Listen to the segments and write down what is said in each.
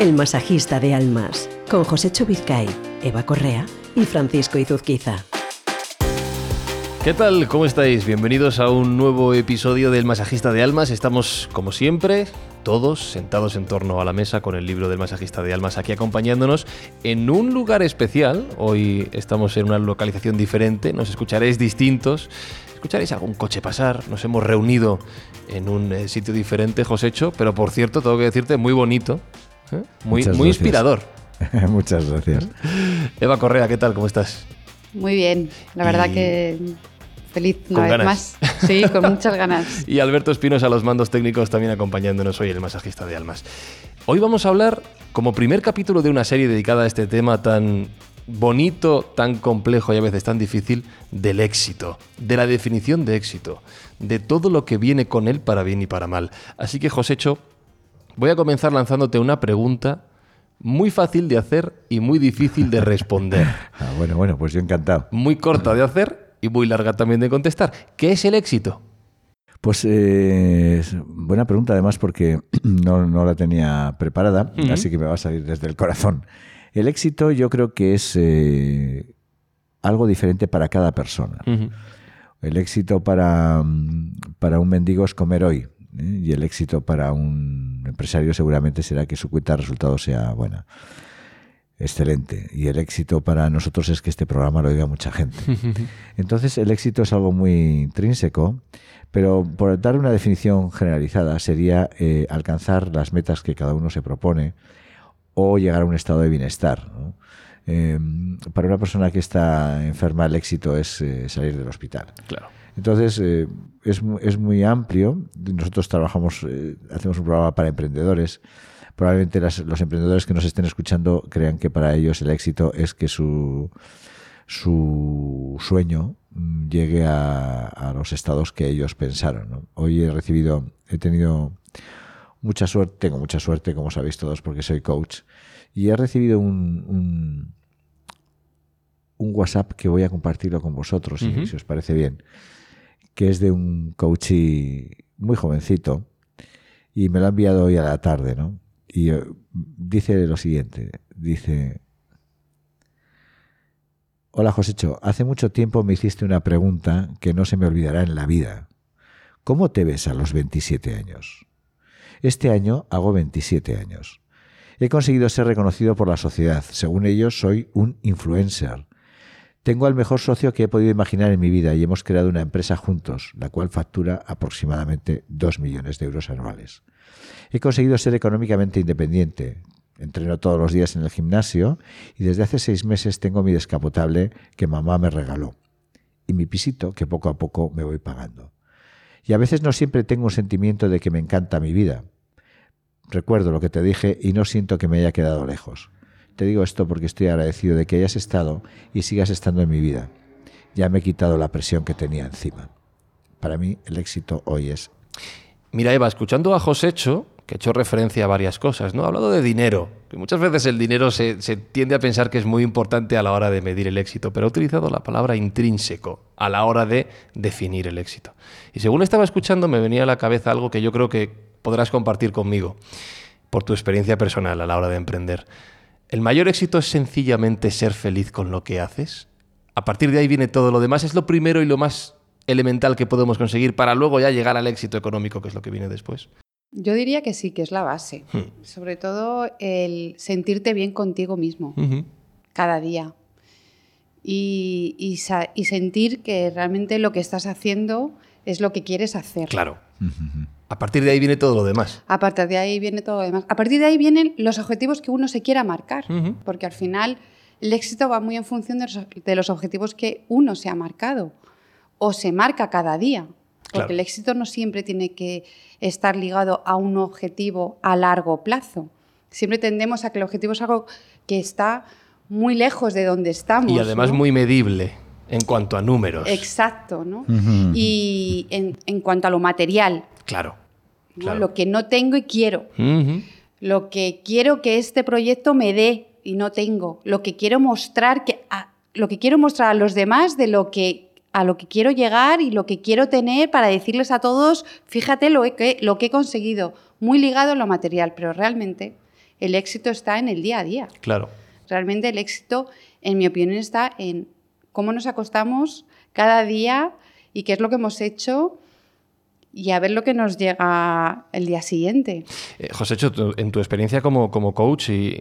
El masajista de almas, con José Chubizcay, Eva Correa y Francisco Izuzquiza. ¿Qué tal? ¿Cómo estáis? Bienvenidos a un nuevo episodio del Masajista de Almas. Estamos, como siempre, todos sentados en torno a la mesa con el libro del Masajista de Almas aquí acompañándonos en un lugar especial. Hoy estamos en una localización diferente, nos escucharéis distintos, escucharéis algún coche pasar. Nos hemos reunido en un eh, sitio diferente, Josécho, pero por cierto, tengo que decirte, muy bonito, ¿eh? muy, Muchas muy gracias. inspirador. Muchas gracias. Eva Correa, ¿qué tal? ¿Cómo estás? Muy bien, la verdad Y- que feliz una Con vez ganas. más. Sí, con muchas ganas. Y Alberto Espinos a los mandos técnicos también acompañándonos hoy, el masajista de almas. Hoy vamos a hablar, como primer capítulo de una serie dedicada a este tema tan bonito, tan complejo y a veces tan difícil, del éxito, de la definición de éxito, de todo lo que viene con él para bien y para mal. Así que, Josécho, voy a comenzar lanzándote una pregunta muy fácil de hacer y muy difícil de responder. Ah, bueno, bueno, pues yo encantado. Muy corta de hacer y muy larga también de contestar. ¿Qué es el éxito? Pues eh, buena pregunta además porque no, no la tenía preparada, así que me va a salir desde el corazón. El éxito yo creo que es eh, algo diferente para cada persona. El éxito para, mm, para un mendigo es comer hoy. ¿eh? Y el éxito para un empresario seguramente será que su cuenta de resultados sea buena. Excelente. Y el éxito para nosotros es que este programa lo oiga mucha gente. Entonces el éxito es algo muy intrínseco, pero por dar una definición generalizada sería eh, alcanzar las metas que cada uno se propone o llegar a un estado de bienestar. ¿no? Eh, para una persona que está enferma el éxito es eh, salir del hospital. Claro. Entonces, eh, es, es muy amplio. Nosotros trabajamos, eh, hacemos un programa para emprendedores. Probablemente las- los emprendedores que nos estén escuchando crean que para ellos el éxito es que su, su sueño mm, llegue a, a los estados que ellos pensaron. ¿no? Hoy he recibido, he tenido mucha suerte, tengo mucha suerte, como sabéis todos, porque soy coach, y he recibido un, un, un WhatsApp que voy a compartirlo con vosotros, si os parece bien que es de un coach muy jovencito y me lo ha enviado hoy a la tarde, ¿no? Y eh, dice lo siguiente, dice, Hola Josécho, hace mucho tiempo me hiciste una pregunta que no se me olvidará en la vida. ¿Cómo te ves a los 27 años? Este año hago 27 años. He conseguido ser reconocido por la sociedad. Según ellos, soy un influencer. Tengo al mejor socio que he podido imaginar en mi vida y hemos creado una empresa juntos, la cual factura aproximadamente 2 millones de euros anuales. He conseguido ser económicamente independiente. Entreno todos los días en el gimnasio y desde hace seis meses tengo mi descapotable que mamá me regaló y mi pisito que poco a poco me voy pagando. Y a veces no siempre tengo un sentimiento de que me encanta mi vida. Recuerdo lo que te dije y no siento que me haya quedado lejos. Te digo esto porque estoy agradecido de que hayas estado y sigas estando en mi vida. Ya me he quitado la presión que tenía encima. Para mí el éxito hoy es Mira, Eva, escuchando a Josécho, que ha hecho referencia a varias cosas, ¿no? Ha hablado de dinero, que muchas veces el dinero se, se tiende a pensar que es muy importante a la hora de medir el éxito, pero ha utilizado la palabra intrínseco a la hora de definir el éxito. Y según estaba escuchando, me venía a la cabeza algo que yo creo que podrás compartir conmigo, por tu experiencia personal a la hora de emprender. ¿El mayor éxito es sencillamente ser feliz con lo que haces? A partir de ahí viene todo lo demás. Es lo primero y lo más elemental que podemos conseguir para luego ya llegar al éxito económico, que es lo que viene después. Yo diría que sí, que es la base. Hmm. Sobre todo el sentirte bien contigo mismo cada día. Y, y sa- y sentir que realmente lo que estás haciendo es lo que quieres hacer. Claro. A partir de ahí viene todo lo demás. A partir de ahí viene todo lo demás. A partir de ahí vienen los objetivos que uno se quiera marcar. Porque al final el éxito va muy en función de los, de los objetivos que uno se ha marcado o se marca cada día. Porque Claro. el éxito no siempre tiene que estar ligado a un objetivo a largo plazo. Siempre tendemos a que el objetivo es algo que está muy lejos de donde estamos. Y además ¿no? muy medible en cuanto a números. Exacto, ¿no? Y en, en cuanto a lo material, Claro. ¿No? Claro. lo que no tengo y quiero. Lo que quiero que este proyecto me dé y no tengo, lo que quiero mostrar que a, lo que quiero mostrar a los demás de lo que a lo que quiero llegar y lo que quiero tener para decirles a todos, fíjate lo que, lo que he conseguido, muy ligado a lo material, pero realmente el éxito está en el día a día. Claro. Realmente el éxito, en mi opinión, está en cómo nos acostamos cada día y qué es lo que hemos hecho y a ver lo que nos llega el día siguiente. Eh, José, en tu experiencia como, como coach y,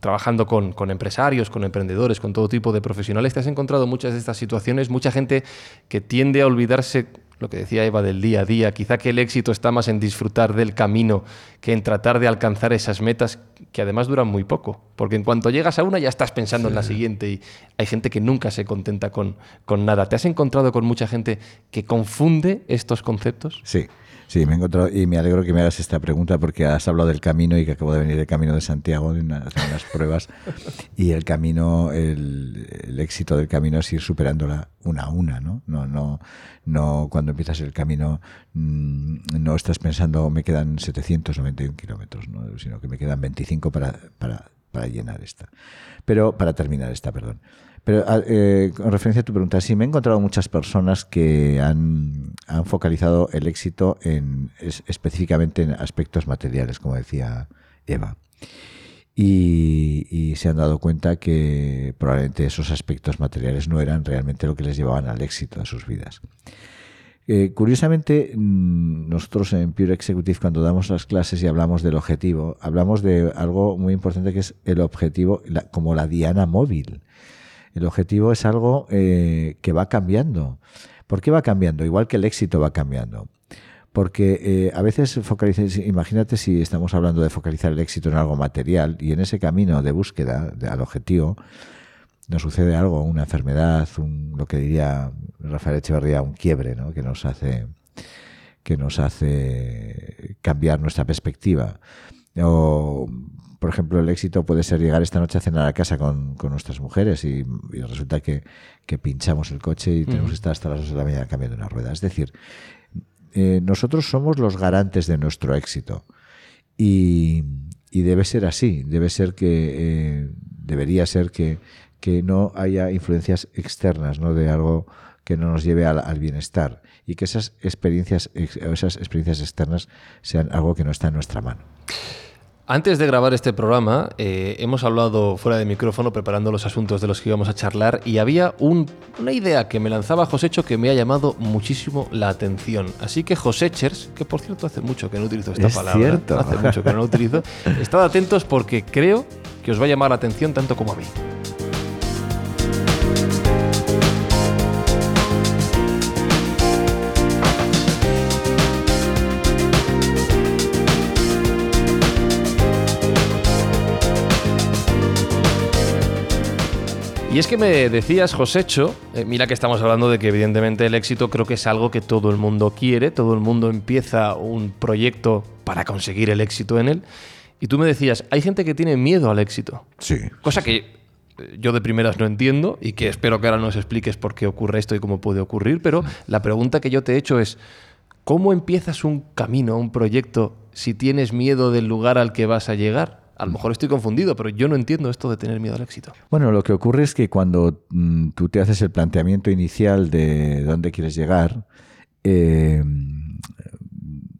trabajando con, con, empresarios, con emprendedores, con todo tipo de profesionales, ¿te has encontrado muchas de estas situaciones? Mucha gente que tiende a olvidarse lo que decía Eva del día a día, quizá que el éxito está más en disfrutar del camino que en tratar de alcanzar esas metas que además duran muy poco, porque en cuanto llegas a una ya estás pensando en la siguiente y hay gente que nunca se contenta con, con nada. ¿Te has encontrado con mucha gente que confunde estos conceptos? Sí. Sí, me he encontrado y me alegro que me hagas esta pregunta porque has hablado del camino y que acabo de venir del camino de Santiago de unas pruebas y el camino, el, éxito del camino es ir superándola una a una, ¿no? No, no, no cuando empiezas el camino mm, no estás pensando me quedan 791 kilómetros, ¿no? sino que me quedan 25 para, para, para llenar esta, pero para terminar esta, perdón. Pero ah, eh, con referencia a tu pregunta, sí, me he encontrado muchas personas que han, focalizado el éxito en, específicamente en aspectos materiales, como decía Eva. Y, se han dado cuenta que probablemente esos aspectos materiales no eran realmente lo que les llevaban al éxito de sus vidas. Eh, curiosamente, mm, nosotros en Pure Executive, cuando damos las clases y hablamos del objetivo, hablamos de algo muy importante que es el objetivo, como la diana móvil. El objetivo es algo eh, que va cambiando. ¿Por qué va cambiando? Igual que el éxito va cambiando. Porque eh, a veces focalizas, imagínate si estamos hablando de focalizar el éxito en algo material y en ese camino de búsqueda al objetivo nos sucede algo, una enfermedad, un, lo que diría Rafael Echeverría, un quiebre, ¿no? que nos hace que nos hace cambiar nuestra perspectiva. O por ejemplo, el éxito puede ser llegar esta noche a cenar a casa con, nuestras mujeres y, resulta que, pinchamos el coche y tenemos que estar hasta las 2 de la mañana cambiando una rueda. Es decir, eh, nosotros somos los garantes de nuestro éxito y, debe ser así, debe ser que, eh, debería ser que, que no haya influencias externas ¿no? de algo que no nos lleve al, bienestar y que esas experiencias, esas experiencias externas sean algo que no está en nuestra mano. Antes de grabar este programa, eh, hemos hablado fuera de micrófono preparando los asuntos de los que íbamos a charlar y había una idea que me lanzaba Josécho que me ha llamado muchísimo la atención. Así que Joséchers, que por cierto hace mucho que no utilizo esta palabra, cierto. hace mucho que no la utilizo, estad atentos porque creo que os va a llamar la atención tanto como a mí. Y es que me decías, Josécho, eh, mira que estamos hablando de que evidentemente el éxito creo que es algo que todo el mundo quiere, todo el mundo empieza un proyecto para conseguir el éxito en él. Y tú me decías, hay gente que tiene miedo al éxito. Sí. Cosa que eh, yo de primeras no entiendo y que espero que ahora nos expliques por qué ocurre esto y cómo puede ocurrir, pero la pregunta que yo te he hecho es, ¿cómo empiezas un camino, un proyecto, si tienes miedo del lugar al que vas a llegar? A lo mejor estoy confundido, pero yo no entiendo esto de tener miedo al éxito. Bueno, lo que ocurre es que cuando mm, tú te haces el planteamiento inicial de dónde quieres llegar, eh,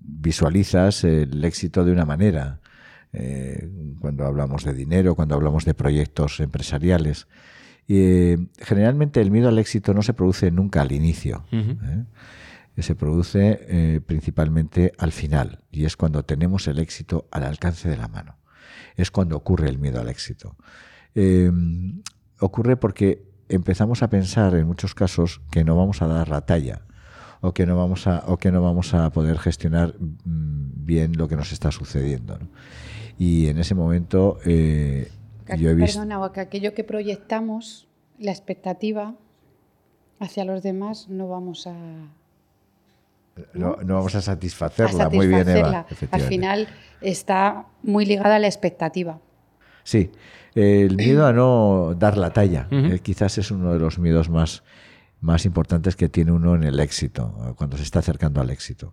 visualizas el éxito de una manera. Eh, cuando hablamos de dinero, cuando hablamos de proyectos empresariales. Eh, generalmente el miedo al éxito no se produce nunca al inicio. Se produce principalmente al final y es cuando tenemos el éxito al alcance de la mano es cuando ocurre el miedo al éxito. Em, ocurre porque empezamos a pensar en muchos casos que no vamos a dar la talla o que no vamos a, o que no vamos a poder gestionar mm, bien lo que nos está sucediendo. Y en ese momento eh, yo he visto... Perdona, que aquello que proyectamos, la expectativa hacia los demás, no vamos a... No, vamos a satisfacerla. Muy bien, Eva. Al final está muy ligada a la expectativa. Sí, el miedo a no dar la talla, eh, quizás es uno de los miedos más, más importantes que tiene uno en el éxito, cuando se está acercando al éxito.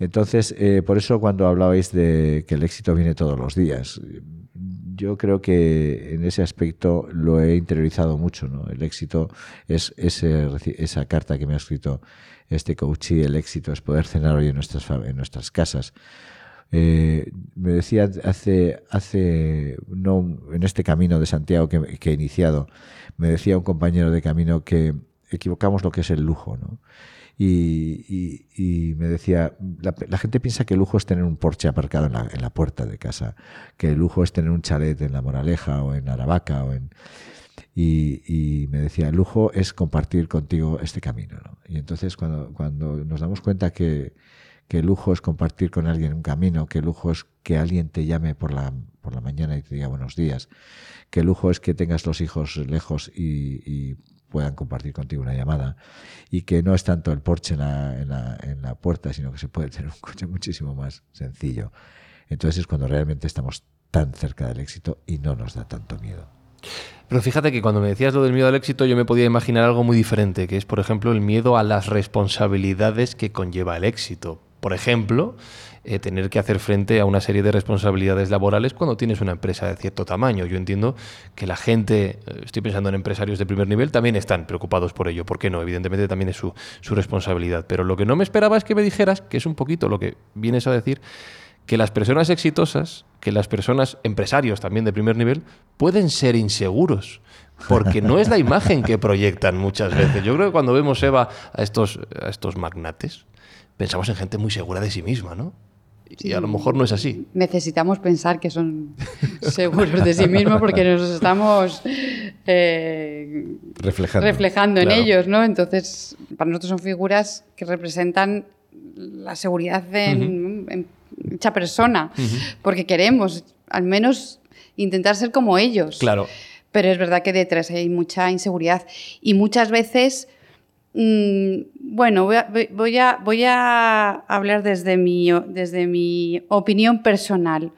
Entonces, eh, por eso cuando hablabais de que el éxito viene todos los días, yo creo que en ese aspecto lo he interiorizado mucho. ¿no? El éxito es ese, esa carta que me ha escrito este coach el éxito es poder cenar hoy en nuestras, en nuestras casas Eh, me decía hace, hace no, en este camino de Santiago que, que, he iniciado, me decía un compañero de camino que equivocamos lo que es el lujo, ¿no? Y, y, me decía, la, gente piensa que el lujo es tener un Porsche aparcado en la, en la, puerta de casa, que el lujo es tener un chalet en La Moraleja o en Aravaca o en... Y, me decía, el lujo es compartir contigo este camino. ¿no? Y entonces cuando, cuando nos damos cuenta que, que el lujo es compartir con alguien un camino, que el lujo es que alguien te llame por la, por la mañana y te diga buenos días, que el lujo es que tengas los hijos lejos y, y puedan compartir contigo una llamada y que no es tanto el porche en la, en, la, en la, puerta, sino que se puede tener un coche muchísimo más sencillo. Entonces es cuando realmente estamos tan cerca del éxito y no nos da tanto miedo. Pero fíjate que cuando me decías lo del miedo al éxito, yo me podía imaginar algo muy diferente, que es, por ejemplo, el miedo a las responsabilidades que conlleva el éxito. Por ejemplo, eh, tener que hacer frente a una serie de responsabilidades laborales cuando tienes una empresa de cierto tamaño. Yo entiendo que la gente, eh, estoy pensando en empresarios de primer nivel, también están preocupados por ello. ¿Por qué no? Evidentemente también es su, su responsabilidad. Pero lo que no me esperaba es que me dijeras, que es un poquito lo que vienes a decir, que las personas exitosas, que las personas empresarios también de primer nivel, pueden ser inseguros porque no es la imagen que proyectan muchas veces. Yo creo que cuando vemos, Eva, a estos, a estos magnates, pensamos en gente muy segura de sí misma, ¿no? Y a lo mejor no es así. Necesitamos pensar que son seguros de sí mismos porque nos estamos eh, reflejando, reflejando en ellos, ¿no? Entonces, para nosotros son figuras que representan la seguridad en, mucha persona, porque queremos al menos intentar ser como ellos. Claro. Pero es verdad que detrás hay mucha inseguridad y muchas veces bueno, voy a, voy, a, hablar desde mi, desde mi opinión personal.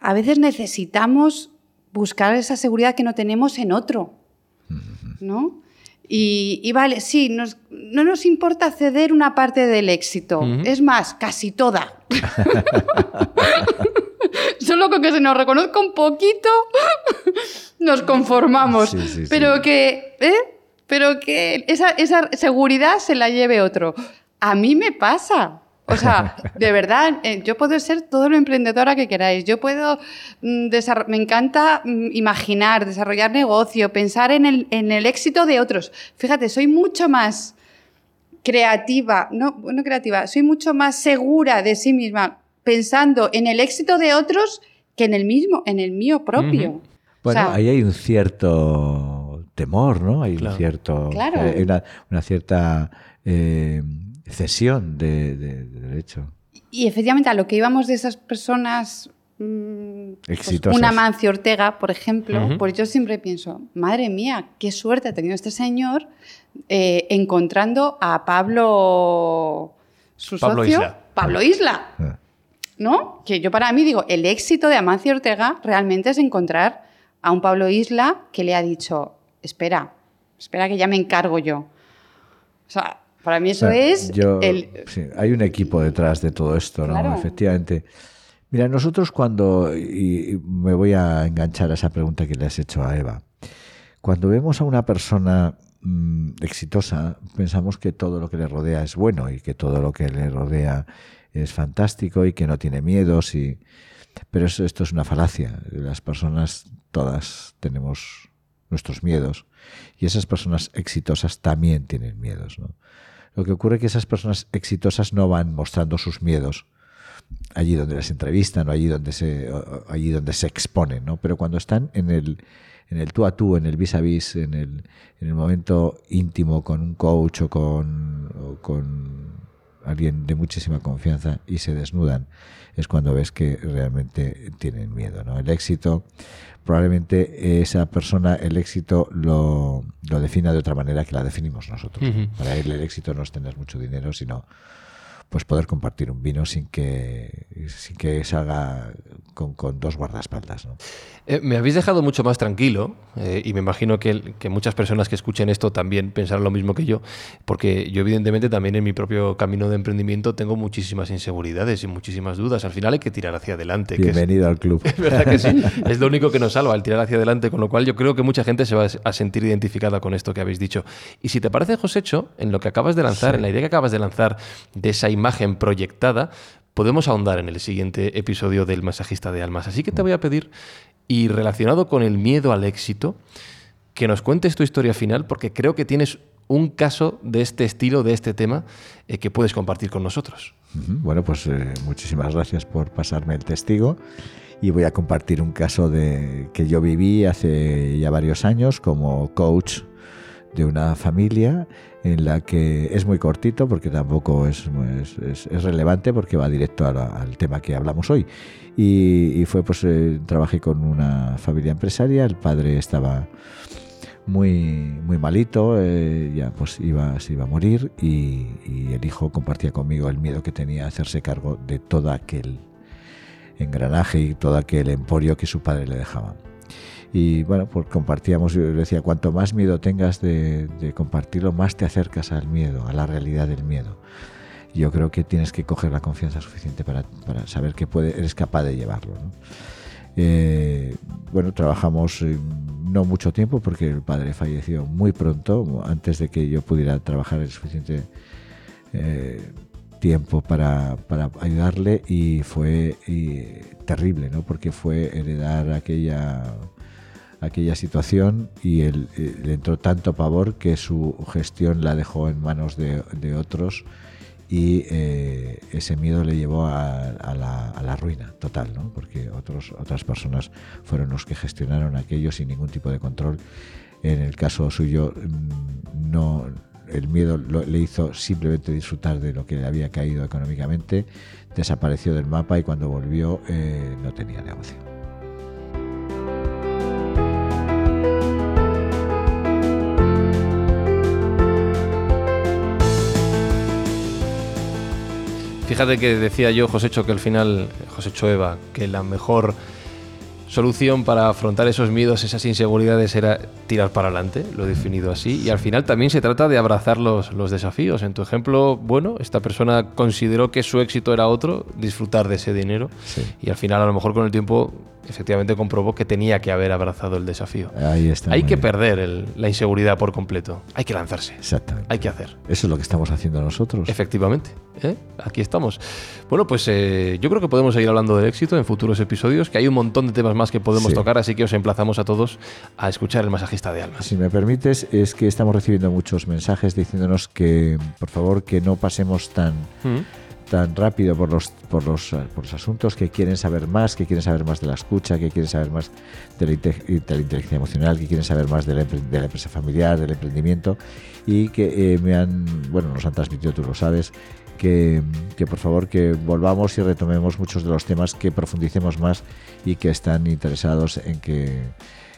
A veces necesitamos buscar esa seguridad que no tenemos en otro, ¿no? Y, vale, sí, no nos importa ceder una parte del éxito, es más, casi toda. Solo con que se nos reconozca un poquito, nos conformamos. Pero que, ¿eh? Pero que esa, seguridad se la lleve otro. A mí me pasa. O sea, de verdad, eh, yo puedo ser todo lo emprendedora que queráis. Yo puedo, mm, me encanta mm, imaginar, desarrollar negocio, pensar en el, en el éxito de otros. Fíjate, soy mucho más creativa, no, no creativa, soy mucho más segura de sí misma pensando en el éxito de otros que en el mismo, en el mío propio. Bueno, ahí hay un cierto temor, ¿no? Hay un cierto, eh, una, cierta eh, cesión de, derecho. Y efectivamente a lo que íbamos de esas personas mm, pues una Mancio Ortega, por ejemplo, pues yo siempre pienso, madre mía, qué suerte ha tenido este señor eh, encontrando a Pablo, su Pablo socio, Isla. Pablo Isla. Ah. ¿No? Que yo para mí digo, el éxito de Amancio Ortega realmente es encontrar a un Pablo Isla que le ha dicho, espera, espera que ya me encargo yo. O sea, para mí eso es... hay un equipo detrás de todo esto, ¿no? Efectivamente. Mira, nosotros cuando, y me voy a enganchar a esa pregunta que le has hecho a Eva, cuando vemos a una persona mm, exitosa, pensamos que todo lo que le rodea es bueno y que todo lo que le rodea es fantástico y que no tiene miedos. Y... Pero eso, esto es una falacia. Las personas todas tenemos nuestros miedos. Y esas personas exitosas también tienen miedos. Lo que ocurre es que esas personas exitosas no van mostrando sus miedos allí donde las entrevistan o allí donde se, allí donde se exponen, ¿no? Pero cuando están en el, en el tú a tú, en el vis a vis, en el, en el momento íntimo con un coach o con, o con alguien de muchísima confianza y se desnudan, es cuando ves que realmente tienen miedo. ¿no? El éxito, probablemente esa persona, el éxito lo, lo defina de otra manera que la definimos nosotros. Para él el éxito no es tener mucho dinero, sino pues poder compartir un vino sin que, sin que salga con, con dos guardaespaldas. ¿no? Eh, me habéis dejado mucho más tranquilo eh, y me imagino que, que, muchas personas que escuchen esto también pensarán lo mismo que yo, porque yo evidentemente también en mi propio camino de emprendimiento tengo muchísimas inseguridades y muchísimas dudas. Al final hay que tirar hacia adelante. Bienvenido al club. Es verdad que sí, es lo único que nos salva, el tirar hacia adelante, con lo cual yo creo que mucha gente se va a sentir identificada con esto que habéis dicho. Y si te parece, Josécho, en lo que acabas de lanzar, en la idea que acabas de lanzar de esa imagen imagen proyectada, podemos ahondar en el siguiente episodio del Masajista de Almas. Así que te voy a pedir, y relacionado con el miedo al éxito, que nos cuentes tu historia final, porque creo que tienes un caso de este estilo, de este tema, eh, que puedes compartir con nosotros. Bueno, pues eh, muchísimas gracias por pasarme el testigo y voy a compartir un caso de, que yo viví hace ya varios años como coach de una familia en la que es muy cortito porque tampoco es, es, relevante porque va directo al tema que hablamos hoy. Y, fue pues eh, trabajé con una familia empresaria, el padre estaba muy, muy malito, eh, ya pues iba, se iba a morir y, y, el hijo compartía conmigo el miedo que tenía a hacerse cargo de todo aquel engranaje y todo aquel emporio que su padre le dejaba. Y bueno, pues compartíamos, yo decía, cuanto más miedo tengas de, compartirlo, más te acercas al miedo, a la realidad del miedo. Yo creo que tienes que coger la confianza suficiente para, saber que puede, eres capaz de llevarlo. Eh, bueno, trabajamos eh, no mucho tiempo porque el padre falleció muy pronto, antes de que yo pudiera trabajar el suficiente eh, tiempo para, ayudarle y fue terrible, ¿no? porque fue heredar aquella, aquella situación y él, le entró tanto pavor que su gestión la dejó en manos de, otros y eh, ese miedo le llevó a, la, a, la, ruina total, ¿no? porque otros, otras personas fueron los que gestionaron aquello sin ningún tipo de control. En el caso suyo, mm, no el miedo le hizo simplemente disfrutar de lo que le había caído económicamente, desapareció del mapa y cuando volvió eh, no tenía negocio. Fíjate que decía yo, Josécho, que al final, Josécho Eva, que la mejor solución para afrontar esos miedos, esas inseguridades era tirar para adelante, lo he definido así, y al final también se trata de abrazar los, los, desafíos. En tu ejemplo, bueno, esta persona consideró que su éxito era otro, disfrutar de ese dinero, y al final a lo mejor con el tiempo efectivamente comprobó que tenía que haber abrazado el desafío. Ahí está. Hay que perder la inseguridad por completo. Hay que lanzarse. Exactamente. Hay que hacer. Eso es lo que estamos haciendo nosotros. Efectivamente. ¿eh? Aquí estamos. Bueno, pues eh, yo creo que podemos seguir hablando del éxito en futuros episodios, que hay un montón de temas más que podemos tocar, así que os emplazamos a todos a escuchar el masajista de almas. Si me permites, es que estamos recibiendo muchos mensajes diciéndonos que, por favor, que no pasemos tan... Mm tan rápido por los, por los, por los asuntos, que quieren saber más, que quieren saber más de la escucha, que quieren saber más de la, inteligencia emocional, que quieren saber más de la, de la, empresa familiar, del emprendimiento y que eh, me han, bueno, nos han transmitido, tú lo sabes, que, que, por favor que volvamos y retomemos muchos de los temas, que profundicemos más y que están interesados en que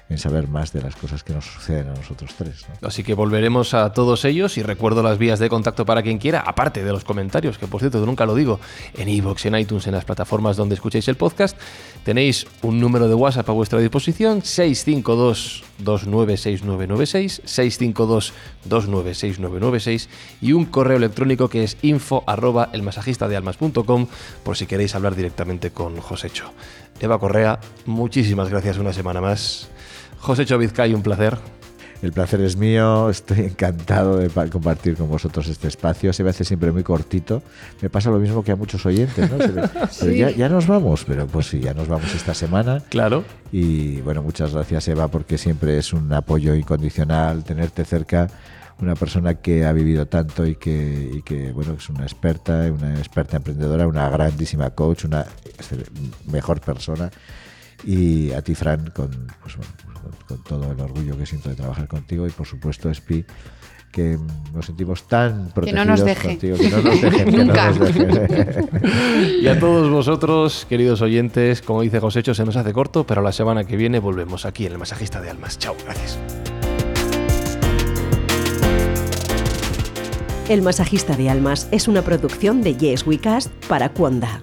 en saber más de las cosas que nos suceden a nosotros tres. Así que volveremos a todos ellos y recuerdo las vías de contacto para quien quiera, aparte de los comentarios, que por cierto nunca lo digo, en iVoox, en iTunes, en las plataformas donde escucháis el podcast, tenéis un número de WhatsApp a vuestra disposición, 652 296996, 652 296996 y un correo electrónico que es info arroba elmasajistadealmas.com por si queréis hablar directamente con Josécho. Eva Correa, muchísimas gracias una semana más. José Chovizcay, un placer. El placer es mío, estoy encantado de compartir con vosotros este espacio. Se me hace siempre muy cortito. Me pasa lo mismo que a muchos oyentes, ¿no? Pero ya, ya, nos vamos, pero pues sí, ya nos vamos esta semana. Claro. Y bueno, muchas gracias Eva, porque siempre es un apoyo incondicional tenerte cerca. Una persona que ha vivido tanto y que, y que bueno, es una experta, una experta emprendedora, una grandísima coach, una mejor persona. Y a ti, Fran, con, pues, con, todo el orgullo que siento de trabajar contigo y por supuesto Spi que nos sentimos tan protegidos contigo que no nos dejen, Nunca. y a todos vosotros, queridos oyentes, como dice Josécho, se nos hace corto, pero la semana que viene volvemos aquí en el Masajista de Almas. Chao, gracias. El Masajista de Almas es una producción de Yes We Cast para Cuonda.